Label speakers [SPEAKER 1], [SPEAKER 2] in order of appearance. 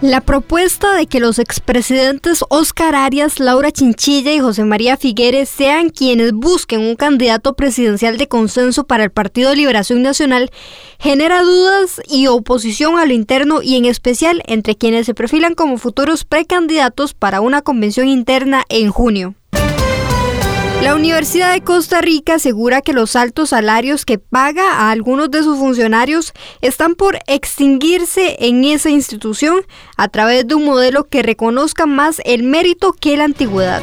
[SPEAKER 1] La propuesta de que los expresidentes Oscar Arias, Laura Chinchilla y José María Figueres sean quienes busquen un candidato presidencial de consenso para el Partido Liberación Nacional genera dudas y oposición a lo interno y en especial entre quienes se perfilan como futuros precandidatos para una convención interna en junio. La Universidad de Costa Rica asegura que los altos salarios que paga a algunos de sus funcionarios están por extinguirse en esa institución a través de un modelo que reconozca más el mérito que la antigüedad.